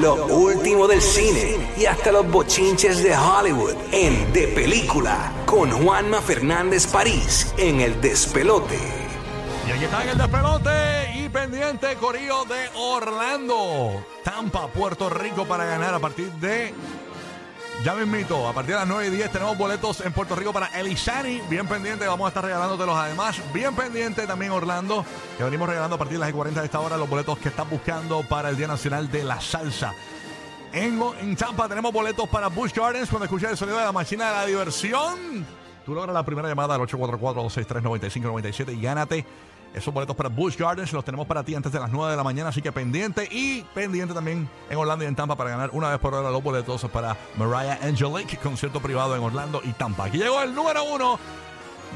Lo último del cine y hasta los bochinches de Hollywood en De Película con Juanma Fernández París en El Despelote. Y aquí está en el despelote y pendiente Corillo de Orlando, Tampa, Puerto Rico para ganar a partir de. Ya me invito, a partir de las 9 y 10 tenemos boletos en Puerto Rico para Elishani. Bien pendiente, vamos a estar regalándotelos además. Bien pendiente también Orlando, que venimos regalando a partir de las 40 de esta hora los boletos que estás buscando para el Día Nacional de la Salsa. En, en Tampa tenemos boletos para Busch Gardens cuando escuches el sonido de la máquina de la diversión. Tú logras la primera llamada al 844-263-9597 y gánate esos boletos para Busch Gardens. Los tenemos para ti antes de las 9 de la mañana, así que pendiente y pendiente también en Orlando y en Tampa para ganar una vez por hora los boletos para Mariah Angelique, concierto privado en Orlando y Tampa. Aquí llegó el número uno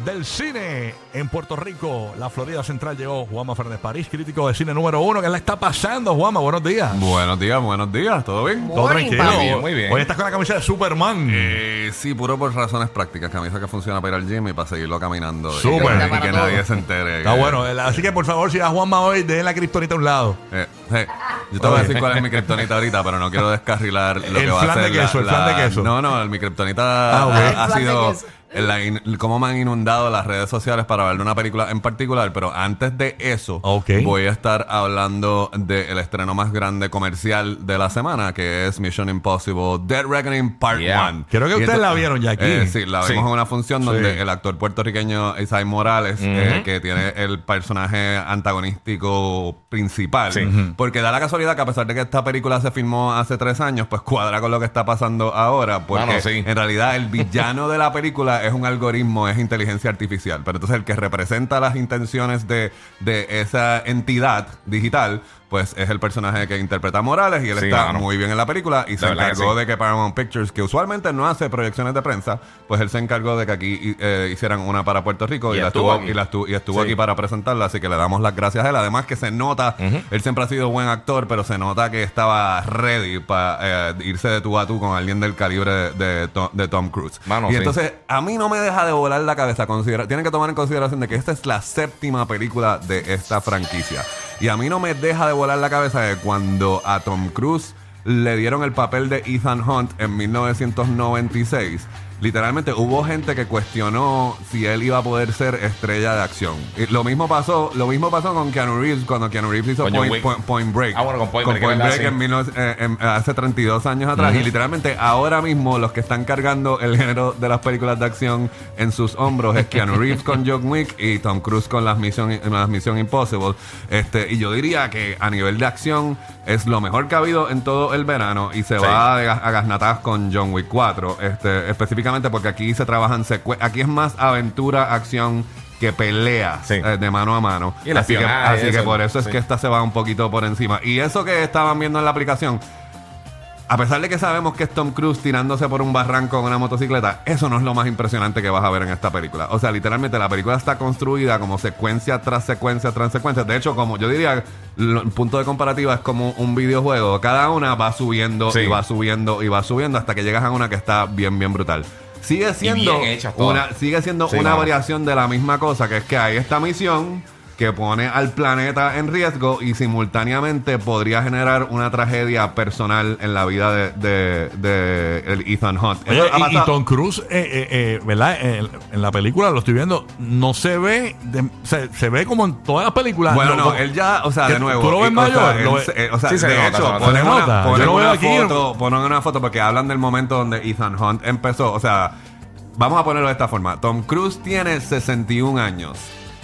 del cine en Puerto Rico, la Florida Central llegó Juanma Fernández París, crítico de cine número uno. ¿Qué le está pasando, Juanma? Buenos días. Buenos días, buenos días, ¿todo bien? Todo tranquilo. Muy bien, muy bien. Hoy estás con la camisa de Superman. Eh, sí, puro por razones prácticas. Camisa que funciona para ir al gym y para seguirlo caminando. Súper. Y que, y Para que todo. nadie se entere. Está que- bueno. el- Así que por favor, si a Juanma hoy, dejen la kriptonita a un lado. Eh, eh, yo te voy a decir cuál es mi kriptonita ahorita, pero no quiero descarrilar lo El que va flan a de ser. la- queso, el flan de queso. No, no, mi kriptonita Ah, ha, El ha flan de sido queso. La in- cómo me han inundado las redes sociales para ver una película en particular, pero antes de eso Ok. voy a estar hablando del estreno más grande comercial de la semana, que es Mission Impossible Dead Reckoning Part 1. Yeah. Creo que ustedes la vieron ya aquí. sí, la Sí. vimos en una función donde Sí. el actor puertorriqueño Isai Morales, eh, que tiene el personaje antagonístico principal, Sí. porque da la casualidad que a pesar de que esta película se filmó hace tres años, pues cuadra con lo que está pasando ahora, porque Mano, sí. en realidad el villano de la película es un algoritmo, es inteligencia artificial, pero entonces el que representa las intenciones de, de esa entidad digital, pues es el personaje que interpreta a Morales y él Sí, está muy bien en la película y se que encargó sí. de que Paramount Pictures, que usualmente no hace proyecciones de prensa, pues él se encargó de que aquí eh, hicieran una para Puerto Rico y, Y la estuvo estuvo, aquí. y, la estu- y estuvo Sí. aquí para presentarla, así que le damos las gracias a él. Además que se nota, él siempre ha sido buen actor, pero se nota que estaba ready para irse de tú a tú con alguien del calibre de, de Tom, de Tom Cruise. Mano, y entonces a mí no me deja de volar la cabeza. Considera, tienen que tomar en consideración de que esta es la séptima película de esta franquicia. Y a mí no me deja de volar la cabeza de cuando a Tom Cruise le dieron el papel de Ethan Hunt en 1996. Literalmente hubo gente que cuestionó si él iba a poder ser estrella de acción. Y lo mismo pasó, lo mismo pasó con Keanu Reeves cuando Keanu Reeves hizo Con Point, Wick. Point- Point Break. Ah, bueno, con Point Break, verdad, Break sí. en 19 eh, en- hace 32 años atrás. Y literalmente ahora mismo los que están cargando el género de las películas de acción en sus hombros es Keanu Reeves con John Wick y Tom Cruise con las Mission, las Mission Impossible. Este, y yo diría que a nivel de acción es lo mejor que ha habido en todo el verano y se Sí. va a, a gasnatadas con John Wick 4. Este, específicamente porque aquí se trabajan aquí es más aventura, acción que pelea Sí. eh, de mano a mano. Y así que, así que por eso es sí. que esta se va un poquito por encima. Y eso que estaban viendo en la aplicación, a pesar de que sabemos que es Tom Cruise tirándose por un barranco en una motocicleta, eso no es lo más impresionante que vas a ver en esta película. O sea, literalmente la película está construida como secuencia tras secuencia tras secuencia. De hecho, como yo diría, el punto de comparativa es como un videojuego. Cada una va subiendo Sí. y va subiendo y va subiendo hasta que llegas a una que está bien, bien brutal. Sigue siendo una, sigue siendo Sí, una variación de la misma cosa, que es que hay esta misión que pone al planeta en riesgo y simultáneamente podría generar una tragedia personal en la vida de, de- de el Ethan Hunt. Oye, y, Tom Cruise, eh, eh, eh, ¿verdad? En, en la película lo estoy viendo, no se ve, de- se, se ve como en todas las películas. Bueno, no, él ya, o sea, ¿Qué- de nuevo. tú lo ves mayor? O sea, Lo él ves- se- o sea, Sí, se de hecho, nota. ponen una, ponen aquí. foto, ponen una foto porque hablan del momento donde Ethan Hunt empezó. O sea, vamos a ponerlo de esta forma. Tom Cruise tiene 61 años.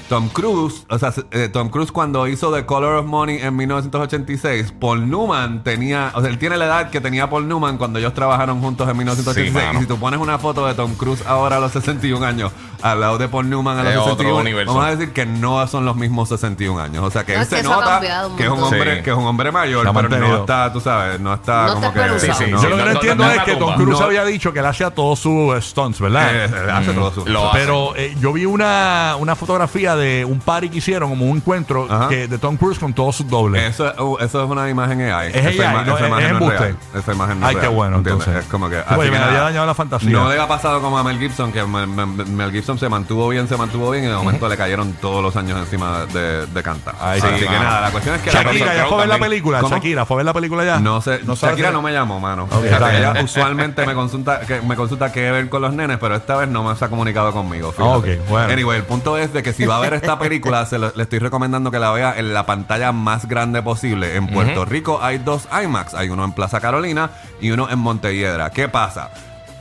Tom Cruise, o sea, eh, Tom Cruise cuando hizo The Color of Money en 1986, Paul Newman tenía, o sea, él tiene la edad que tenía Paul Newman cuando ellos trabajaron juntos en 1986. Sí, y si tú pones una foto de Tom Cruise ahora a los 61 años, al lado de Paul Newman a los Es otro 61, universo. vamos a decir que no son los mismos 61 años. O sea, que No, él es que se ha nota que es un hombre, Sí. que es un hombre mayor, pero no está, tú sabes, no está No como está que. Sí, sí. no, Yo lo que no, entiendo no es que Tom. Cruise No. había dicho que él hacía todos sus stunts, ¿verdad? eh, hace todo su. Lo- Pero eh, yo vi una, una fotografía de un party que hicieron, como un encuentro Ajá. que, de Tom Cruise con todos sus dobles. Eso, es- uh, eso es una imagen AI. Es Esa AI, ima- no, esa es- imagen es no embuste. real. Esa imagen no Ay, qué real, bueno, ¿entiendes? entonces. Es como que. Así me nada, había dañado la fantasía. No le ha pasado como a Mel Gibson, que Mel, Mel- Mel Gibson se mantuvo bien, se mantuvo bien y de momento le cayeron todos los años encima de, de cantar. Ay, así sí, que mano. nada, la cuestión es que la Shakira, ¿ya fue a ver la también. película? ¿Cómo? Shakira, ¿fue a ver la película ya? No sé, sabes Shakira no me llamó, mano. Ok, Fíjate, está bien. ella usualmente me consulta, que, me consulta qué ver con los nenes, pero esta vez no me se ha comunicado conmigo. fíjate. Ah, ok, bueno. Anyway, el punto es de que si va a ver esta película, se lo- le estoy recomendando que la vea en la pantalla más grande posible. En Puerto Rico hay dos IMAX, hay uno en Plaza Carolina y uno en Montelledra. ¿Qué pasa?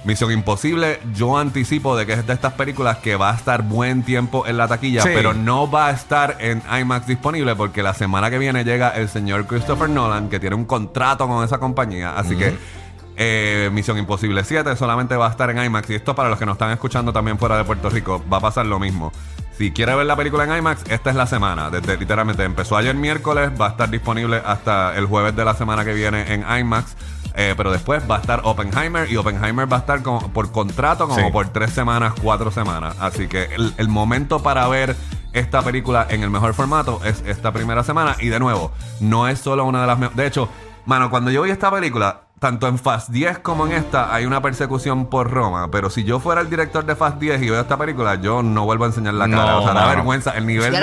Misión Imposible, yo anticipo de que es de estas películas que va a estar buen tiempo en la taquilla, Sí. pero no va a estar en IMAX disponible porque la semana que viene llega el señor Christopher Nolan, que tiene un contrato con esa compañía. Así que eh, Misión Imposible 7 solamente va a estar en IMAX. Y esto para los que nos están escuchando también fuera de Puerto Rico, va a pasar lo mismo. Si quiere ver la película en IMAX, esta es la semana. Desde literalmente empezó ayer miércoles, va a estar disponible hasta el jueves de la semana que viene en IMAX. Eh, pero después va a estar Oppenheimer y Oppenheimer va a estar como por contrato como Sí. por tres semanas, cuatro semanas. Así que el, el momento para ver esta película en el mejor formato es esta primera semana. Y de nuevo, no es solo una de las mejores. De hecho, mano, cuando yo vi esta película, tanto en Fast 10 como en esta, hay una persecución por Roma. Pero si yo fuera el director de Fast 10 y veo esta película, yo no vuelvo a enseñar la cara. No, o sea, da mano. vergüenza. El nivel de.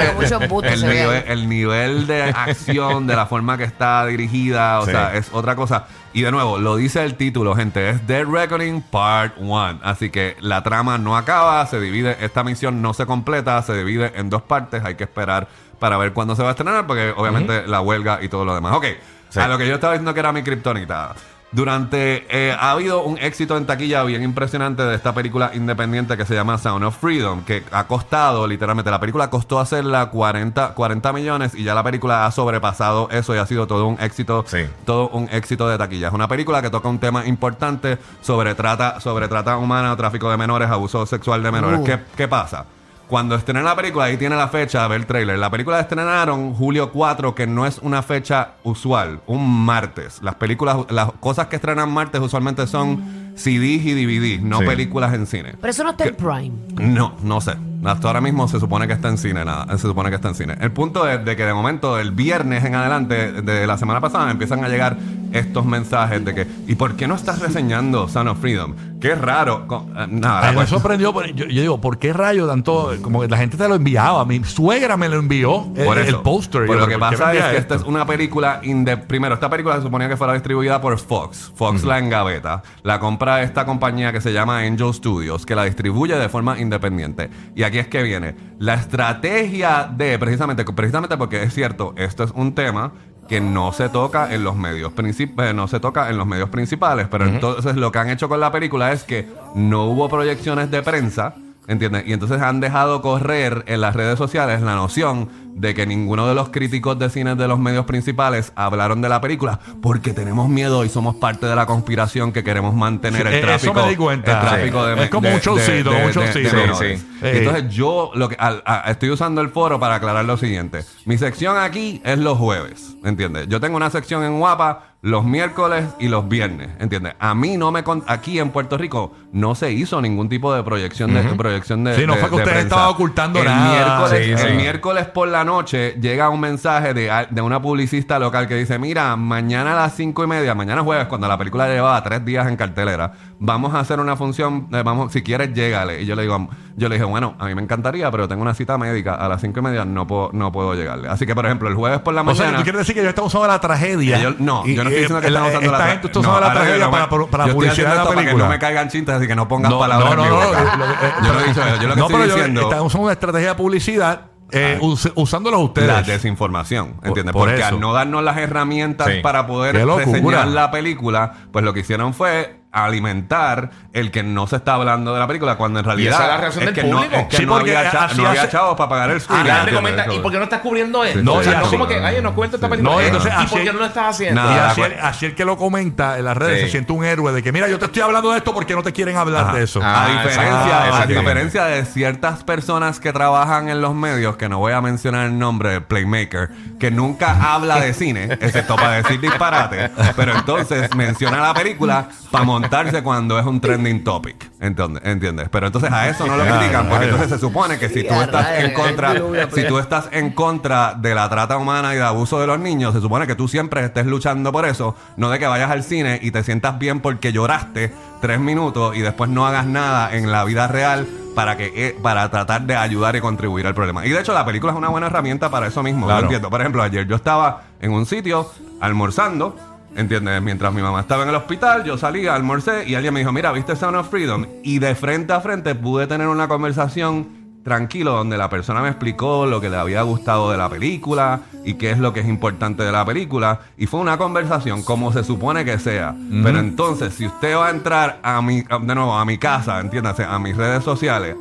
el, nivel, el nivel de acción, de la forma que está dirigida, o Sí. sea, es otra cosa. Y de nuevo, lo dice el título, gente, es The Reckoning Part 1. Así que la trama no acaba, se divide, esta misión no se completa, se divide en dos partes, hay que esperar para ver cuándo se va a estrenar, porque obviamente la huelga y todo lo demás. Ok, Sí. a lo que yo estaba diciendo que era mi kriptonita. Durante, eh, ha habido un éxito en taquilla bien impresionante de esta película independiente que se llama Sound of Freedom, que ha costado, literalmente, la película costó hacerla 40, 40 millones y ya la película ha sobrepasado eso y ha sido todo un éxito, Sí. todo un éxito de taquilla. Es una película que toca un tema importante sobre trata, sobre trata humana, tráfico de menores, abuso sexual de menores. Uh. ¿Qué, ¿Qué pasa? Cuando estrenan la película, ahí tiene la fecha, ve el trailer. La película la estrenaron julio 4, que no es una fecha usual, un martes. Las películas, las cosas que estrenan martes usualmente son CDs y DVDs, no Sí. películas en cine. Pero eso no está en Prime. No, no sé. Hasta ahora mismo se supone que está en cine, nada. Se supone que está en cine. El punto es de que de momento, el viernes en adelante de la semana pasada, empiezan a llegar estos mensajes de que, ¿y por qué no estás reseñando Son of Freedom? Qué raro. Eh, nada, me pues- sorprendió, pero yo, yo digo, ¿por qué rayo tanto? Como que la gente te lo enviaba. Mi suegra me lo envió, el, Por el eso. póster. Yo, lo que ¿por qué me pasa es que esto? esta es una película Primero, esta película se suponía que fuera distribuida por Fox. Fox la engaveta. La compra esta compañía que se llama Angel Studios, que la distribuye de forma independiente. Y aquí es que viene. La estrategia de, precisamente, precisamente porque es cierto, esto es un tema que no se toca en los medios princip- eh, no se toca en los medios principales, pero entonces lo que han hecho con la película es que no hubo proyecciones de prensa ¿Entiendes? Y entonces han dejado correr en las redes sociales la noción de que ninguno de los críticos de cine de los medios principales hablaron de la película porque tenemos miedo y somos parte de la conspiración que queremos mantener el eh, eso tráfico. me di cuenta. El tráfico Sí. de Es como un showcito, un showcito. Sí, menores. sí. Entonces yo lo que al- a- estoy usando el foro para aclarar lo siguiente. Mi sección aquí es los jueves, ¿entiendes? Yo tengo una sección en Guapa los miércoles y los viernes, ¿entiendes? A mí no me con- aquí en Puerto Rico no se hizo ningún tipo de proyección de proyección de Sí, no de- fue que de ustedes estaban ocultando el nada. Miércoles, Sí, el miércoles por la noche llega un mensaje de, de una publicista local que dice, mira, mañana a las cinco y media, mañana jueves, cuando la película llevaba tres días en cartelera, vamos a hacer una función, eh, vamos, si quieres, llégale. Y yo le digo, yo le dije, bueno, a mí me encantaría, pero tengo una cita médica a las cinco y media, no puedo, no puedo llegarle. Así que, por ejemplo, el jueves por la O mañana... sea, tú quieres decir que yo estaba usando la tragedia. Yo- no, Y- yo no estoy diciendo que están usando esta la gente está usando la tragedia para, para, publicidad de la esto para película. que no me caigan chintes, así que no pongas No, palabras no, no, en mi no, boca. eh, yo no he dicho eso. Yo lo que estoy diciendo... están usando una estrategia de publicidad eh, us- usándolos ustedes. La desinformación, ¿entiendes? por Porque eso. al no darnos las herramientas Sí. para poder Qué locura. reseñar la película, pues lo que hicieron fue alimentar el que no se está hablando de la película cuando en realidad esa es la reacción es del que no, público. es que Sí, no porque había, cha- no había chavos para pagar el recomienda, Eso. ¿y por qué no estás cubriendo esto? No, o sea, y no así- como que, ay, no cuenta esta película. No, entonces ¿Y por qué no lo estás haciendo? Nada, y así, el, así el que lo comenta en las redes Sí. se siente un héroe de que, mira, yo te estoy hablando de esto porque no te quieren hablar Ajá. de eso. Ah, a diferencia, exacto. a Exactamente. diferencia de ciertas personas que trabajan en los medios, que no voy a mencionar el nombre de Playmaker, que nunca habla de cine, excepto para decir disparate, pero entonces menciona la película para montarse cuando es un trending topic. ¿Entiendes? ¿Entiendes? Pero entonces a eso no lo critican, porque entonces se supone que si tú estás en contra, el si pues. tú estás en contra de la trata humana y de abuso de los niños, se supone que tú siempre estés luchando por eso, no de que vayas al cine y te sientas bien porque lloraste tres minutos y después no hagas nada en la vida real para que eh, para tratar de ayudar y contribuir al problema. Y de hecho la película es una buena herramienta para eso mismo. Claro. Yo entiendo. Por ejemplo, ayer yo estaba en un sitio almorzando. ¿Entiendes? Mientras mi mamá estaba en el hospital, yo salí, almorcé y alguien me dijo, mira, ¿viste Sound of Freedom? Y de frente a frente pude tener una conversación tranquilo donde la persona me explicó lo que le había gustado de la película y qué es lo que es importante de la película. Y fue una conversación como se supone que sea. Pero entonces, si usted va a entrar a mi, de nuevo, a mi casa, entiéndase, a mis redes sociales,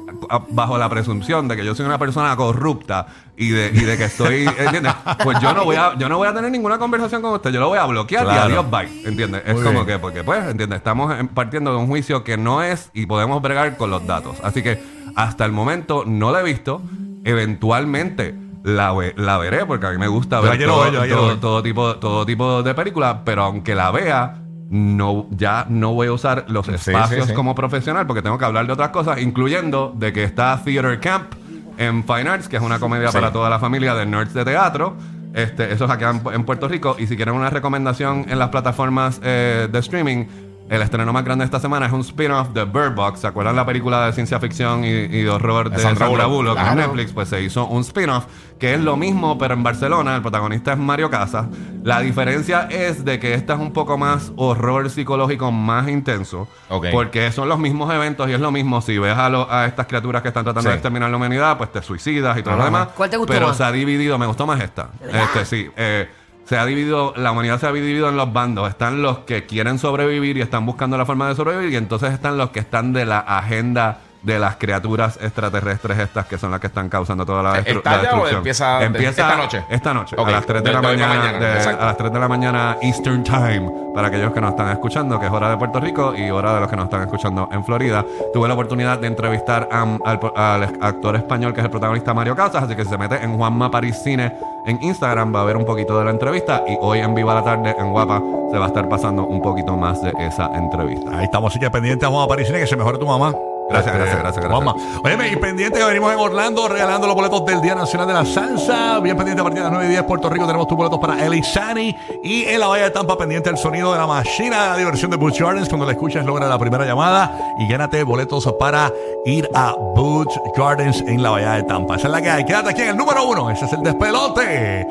bajo la presunción de que yo soy una persona corrupta y de, y de que estoy, ¿entiendes? Pues yo no voy a, yo no voy a tener ninguna conversación con usted, yo lo voy a bloquear y Claro. adiós, bye. ¿Entiendes? Es como que, porque pues, ¿entiendes? Estamos en- partiendo de un juicio que no es y podemos bregar con los datos. Así que hasta el momento no la he visto. Eventualmente la, ve- la veré porque a mí me gusta ver todo, quiero todo- todo tipo, todo tipo de películas, pero aunque la vea, no, ya no voy a usar los sí, espacios sí. como profesional porque tengo que hablar de otras cosas, incluyendo de que está Theater Camp en Fine Arts, que es una comedia para toda la familia de nerds de teatro. Este, eso es acá en, en Puerto Rico. Y si quieren una recomendación en las plataformas eh, de streaming, el estreno más grande de esta semana es un spin-off de Bird Box. ¿Se acuerdan la película de ciencia ficción y, y de horror de Sandra, Sandra Bullock Bullock? en Claro. Netflix? Pues se hizo un spin-off que es lo mismo, pero en Barcelona. El protagonista es Mario Casas. La diferencia es de que esta es un poco más horror psicológico más intenso. Ok. Porque son los mismos eventos y es lo mismo. Si ves a, lo- a estas criaturas que están tratando Sí. de exterminar la humanidad, pues te suicidas y todo lo demás. ¿Cuál te gustó Pero más? se ha dividido, me gustó más esta. Este, sí. eh, se ha dividido, la humanidad se ha dividido en los bandos. Están los que quieren sobrevivir y están buscando la forma de sobrevivir. Y entonces están los que están de la agenda de las criaturas extraterrestres estas que son las que están causando toda la, destru- ¿Está la destrucción. empieza de- esta noche? Esta noche. Ok, A las 3 de, de- la mañana. mañana, de- a las 3 de la mañana Eastern Time. Para aquellos que nos están escuchando, que es hora de Puerto Rico y hora de los que nos están escuchando en Florida. Tuve la oportunidad de entrevistar a- al, al actor español que es el protagonista Mario Casas. Así que si se mete en Juanma París Cine en Instagram, va a ver un poquito de la entrevista. Y hoy en Viva la Tarde en Guapa se va a estar pasando un poquito más de esa entrevista. Ahí estamos, así que pendiente vamos a París Cine, que se mejore tu mamá. Gracias, gracias, gracias, gracias. Óyeme, y pendiente que venimos en Orlando regalando los boletos del Día Nacional de la Salsa. Bien pendiente a partir de las 9 y 10 Puerto Rico tenemos tus boletos para Elisani. Y en la Bahía de Tampa pendiente el sonido de la máquina de diversión de Butch Gardens. Cuando la escuchas logra la primera llamada y gánate boletos para ir a Butch Gardens en la Bahía de Tampa. Esa es la que hay. Quédate aquí en el número uno. Ese es el despelote.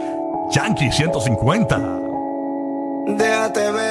Yankee 150. Déjate ver.